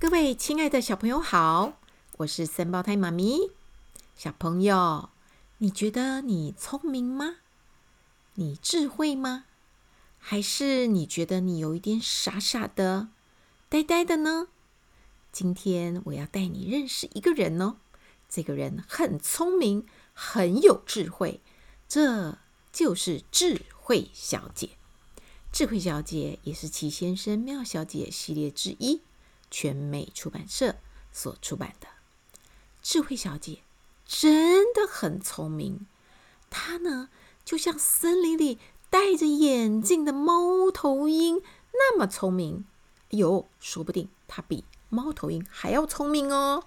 各位亲爱的小朋友好，我是三胞胎妈咪。小朋友，你觉得你聪明吗？你智慧吗？还是你觉得你有一点傻傻的、呆呆的呢？今天我要带你认识一个人哦，这个人很聪明，很有智慧，这就是智慧小姐。智慧小姐也是奇先生妙小姐系列之一。全美出版社所出版的智慧小姐真的很聪明，她呢就像森林里戴着眼镜的猫头鹰那么聪明。哎呦，说不定她比猫头鹰还要聪明哦！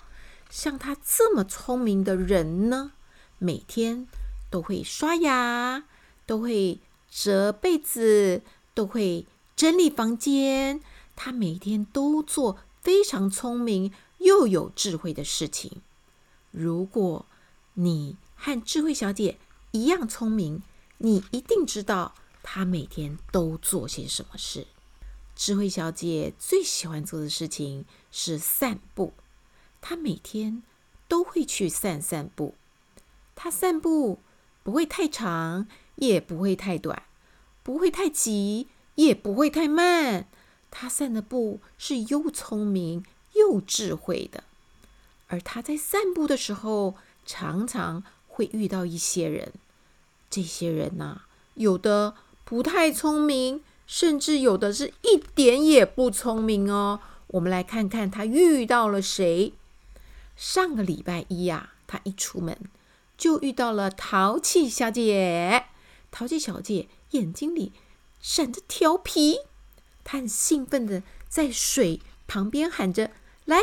像她这么聪明的人呢，每天都会刷牙，都会折被子，都会整理房间。她每天都做。非常聪明又有智慧的事情。如果你和智慧小姐一样聪明，你一定知道她每天都做些什么事。智慧小姐最喜欢做的事情是散步，她每天都会去散散步。她散步不会太长，也不会太短，不会太急，也不会太慢。他散的步是又聪明又智慧的，而他在散步的时候，常常会遇到一些人。这些人呐，有的不太聪明，甚至有的是一点也不聪明哦。我们来看看他遇到了谁。上个礼拜一呀，他一出门就遇到了淘气小姐。淘气小姐眼睛里闪着调皮。他很兴奋地在水旁边喊着：“来，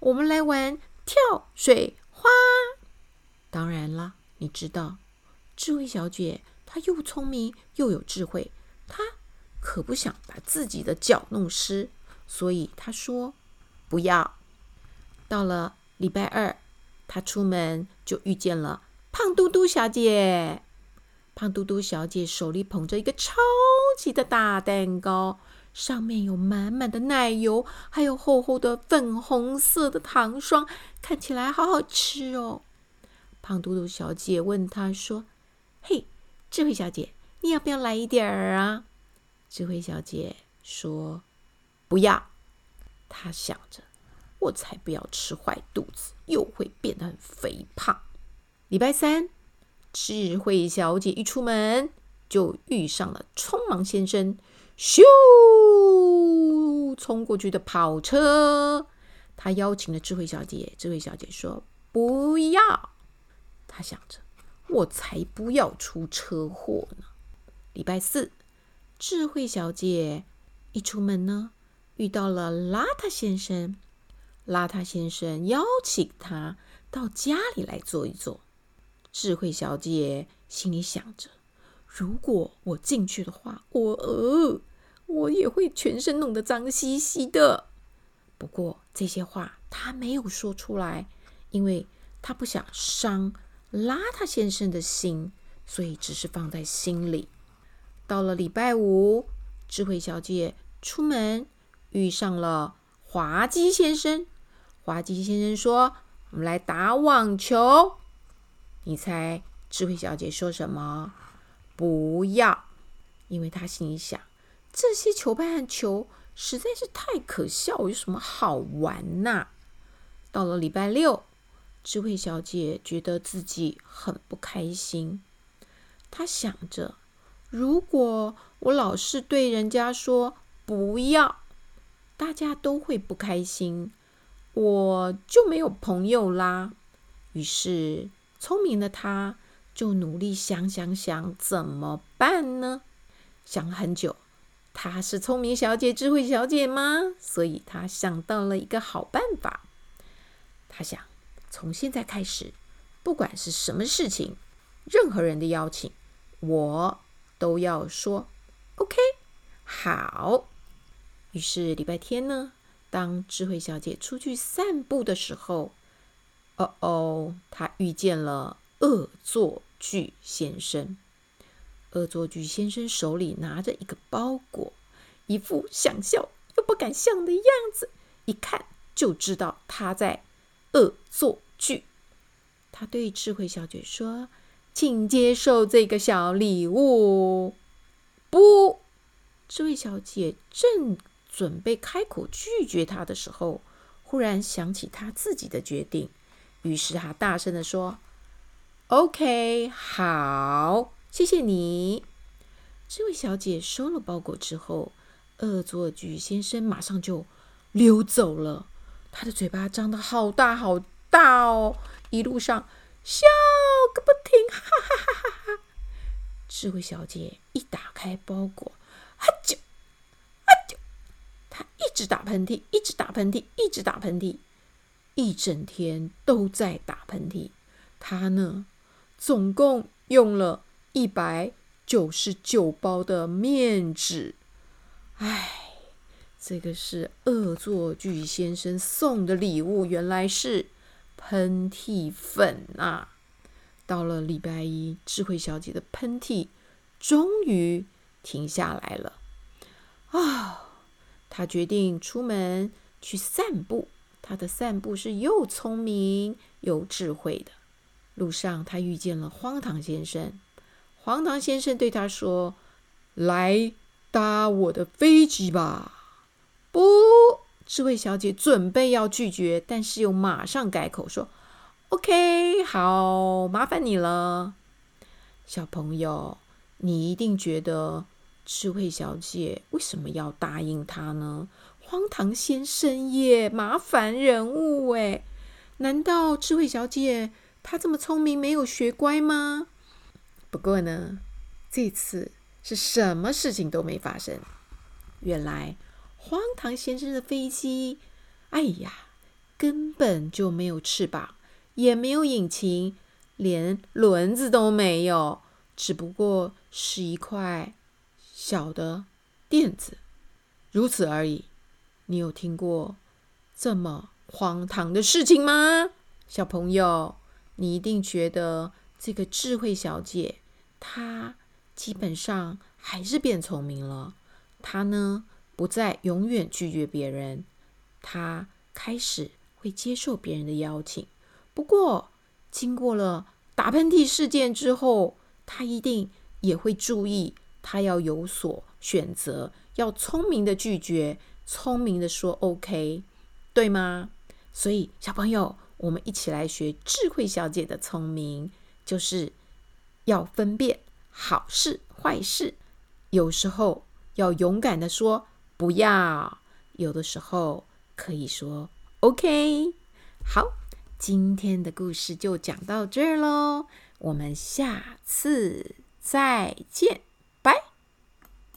我们来玩跳水花！”当然了，你知道，智慧小姐她又聪明又有智慧，她可不想把自己的脚弄湿，所以她说：“不要。”到了礼拜二，她出门就遇见了胖嘟嘟小姐。胖嘟嘟小姐手里捧着一个超级的大蛋糕。上面有满满的奶油，还有厚厚的粉红色的糖霜，看起来好好吃哦。胖嘟嘟小姐问她说：“嘿，智慧小姐，你要不要来一点儿啊？”智慧小姐说：“不要。”她想着：“我才不要吃坏肚子，又会变得很肥胖。”礼拜三，智慧小姐一出门就遇上了匆忙先生。咻！冲过去的跑车，他邀请了智慧小姐。智慧小姐说：“不要。”他想着：“我才不要出车祸呢。”礼拜四，智慧小姐一出门呢，遇到了邋遢先生。邋遢先生邀请她到家里来坐一坐。智慧小姐心里想着：“如果我进去的话，我呃。”我也会全身弄得脏兮兮的。不过这些话他没有说出来，因为他不想伤邋遢先生的心，所以只是放在心里。到了礼拜五，智慧小姐出门遇上了滑稽先生。滑稽先生说：“我们来打网球。”你猜智慧小姐说什么？不要，因为她心里想。这些球拍和球实在是太可笑，有什么好玩呐？到了礼拜六，智慧小姐觉得自己很不开心。她想着，如果我老是对人家说不要，大家都会不开心，我就没有朋友啦。于是，聪明的她就努力想想想怎么办呢？想了很久。她是聪明小姐、智慧小姐吗？所以她想到了一个好办法。她想，从现在开始，不管是什么事情，任何人的邀请，我都要说 OK，好。于是礼拜天呢，当智慧小姐出去散步的时候，哦哦，她遇见了恶作剧先生。恶作剧先生手里拿着一个包裹，一副想笑又不敢笑的样子，一看就知道他在恶作剧。他对智慧小姐说：“请接受这个小礼物。”不，智慧小姐正准备开口拒绝他的时候，忽然想起他自己的决定，于是他大声地说：“OK，好，谢谢你。”智慧小姐收了包裹之后，恶作剧先生马上就溜走了。他的嘴巴张得好大好大哦，一路上笑个不停，哈哈哈哈哈！智慧小姐一打开包裹，啊啾啊啾，她一直打喷嚏，一直打喷嚏，一直打喷嚏，一整天都在打喷嚏。她呢，总共用了一百九十九包的面纸。唉，这个是恶作剧先生送的礼物，原来是喷嚏粉啊！到了礼拜一，智慧小姐的喷嚏终于停下来了。啊、哦，她决定出门去散步。她的散步是又聪明又智慧的。路上，他遇见了荒唐先生。荒唐先生对他说：“来。”搭我的飞机吧！不，智慧小姐准备要拒绝，但是又马上改口说：“OK，好，麻烦你了。”小朋友，你一定觉得智慧小姐为什么要答应他呢？荒唐先生耶，麻烦人物诶，难道智慧小姐他这么聪明，没有学乖吗？不过呢，这次。是什么事情都没发生。原来荒唐先生的飞机，哎呀，根本就没有翅膀，也没有引擎，连轮子都没有，只不过是一块小的垫子，如此而已。你有听过这么荒唐的事情吗？小朋友，你一定觉得这个智慧小姐她。基本上还是变聪明了。她呢，不再永远拒绝别人，她开始会接受别人的邀请。不过，经过了打喷嚏事件之后，她一定也会注意，她要有所选择，要聪明的拒绝，聪明的说 OK，对吗？所以，小朋友，我们一起来学智慧小姐的聪明，就是要分辨。好事坏事，有时候要勇敢的说不要，有的时候可以说 OK。好，今天的故事就讲到这儿喽，我们下次再见，拜。